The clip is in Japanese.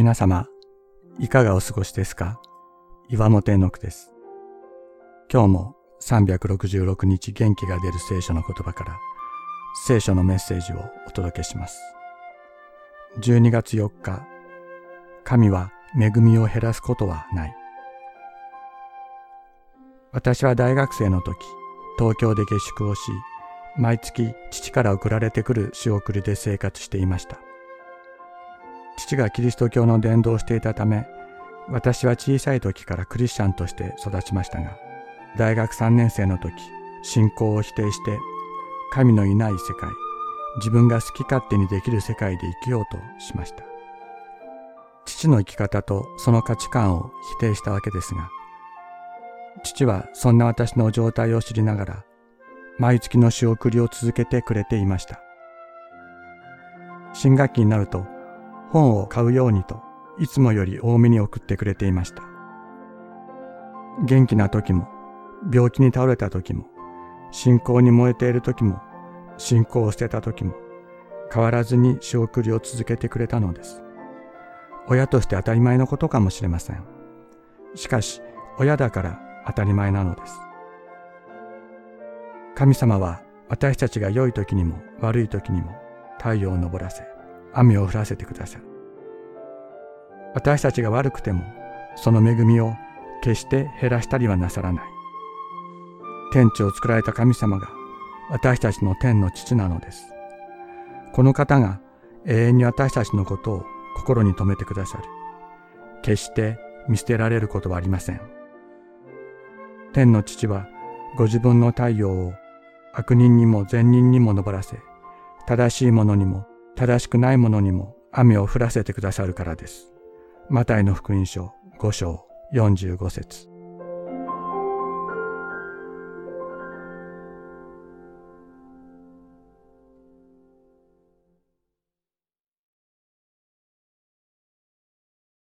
皆様、いかがお過ごしですか？岩本絵の句です。今日も366日元気が出る聖書の言葉から聖書のメッセージをお届けします。12月4日、神は恵みを減らすことはない。私は大学生の時、東京で下宿をし、毎月父から送られてくる仕送りで生活していました。父がキリスト教の伝道をしていたため、私は小さい時からクリスチャンとして育ちましたが、大学3年生の時、信仰を否定して、神のいない世界、自分が好き勝手にできる世界で生きようとしました。父の生き方とその価値観を否定したわけですが、父はそんな私の状態を知りながら、毎月の仕送りを続けてくれていました。新学期になると、本を買うようにといつもより多めに送ってくれていました。元気な時も、病気に倒れた時も、信仰に燃えている時も、信仰を捨てた時も、変わらずに仕送りを続けてくれたのです。親として当たり前のことかもしれません。しかし、親だから当たり前なのです。神様は私たちが良い時にも悪い時にも太陽を昇らせ、雨を降らせてくださる。私たちが悪くても、その恵みを決して減らしたりはなさらない。天地を作られた神様が私たちの天の父なのです。この方が永遠に私たちのことを心に留めてくださる。決して見捨てられることはありません。天の父はご自分の太陽を悪人にも善人にも昇らせ、正しいものにも正しくないものにも雨を降らせてくださるからです。マタイの福音書5章45節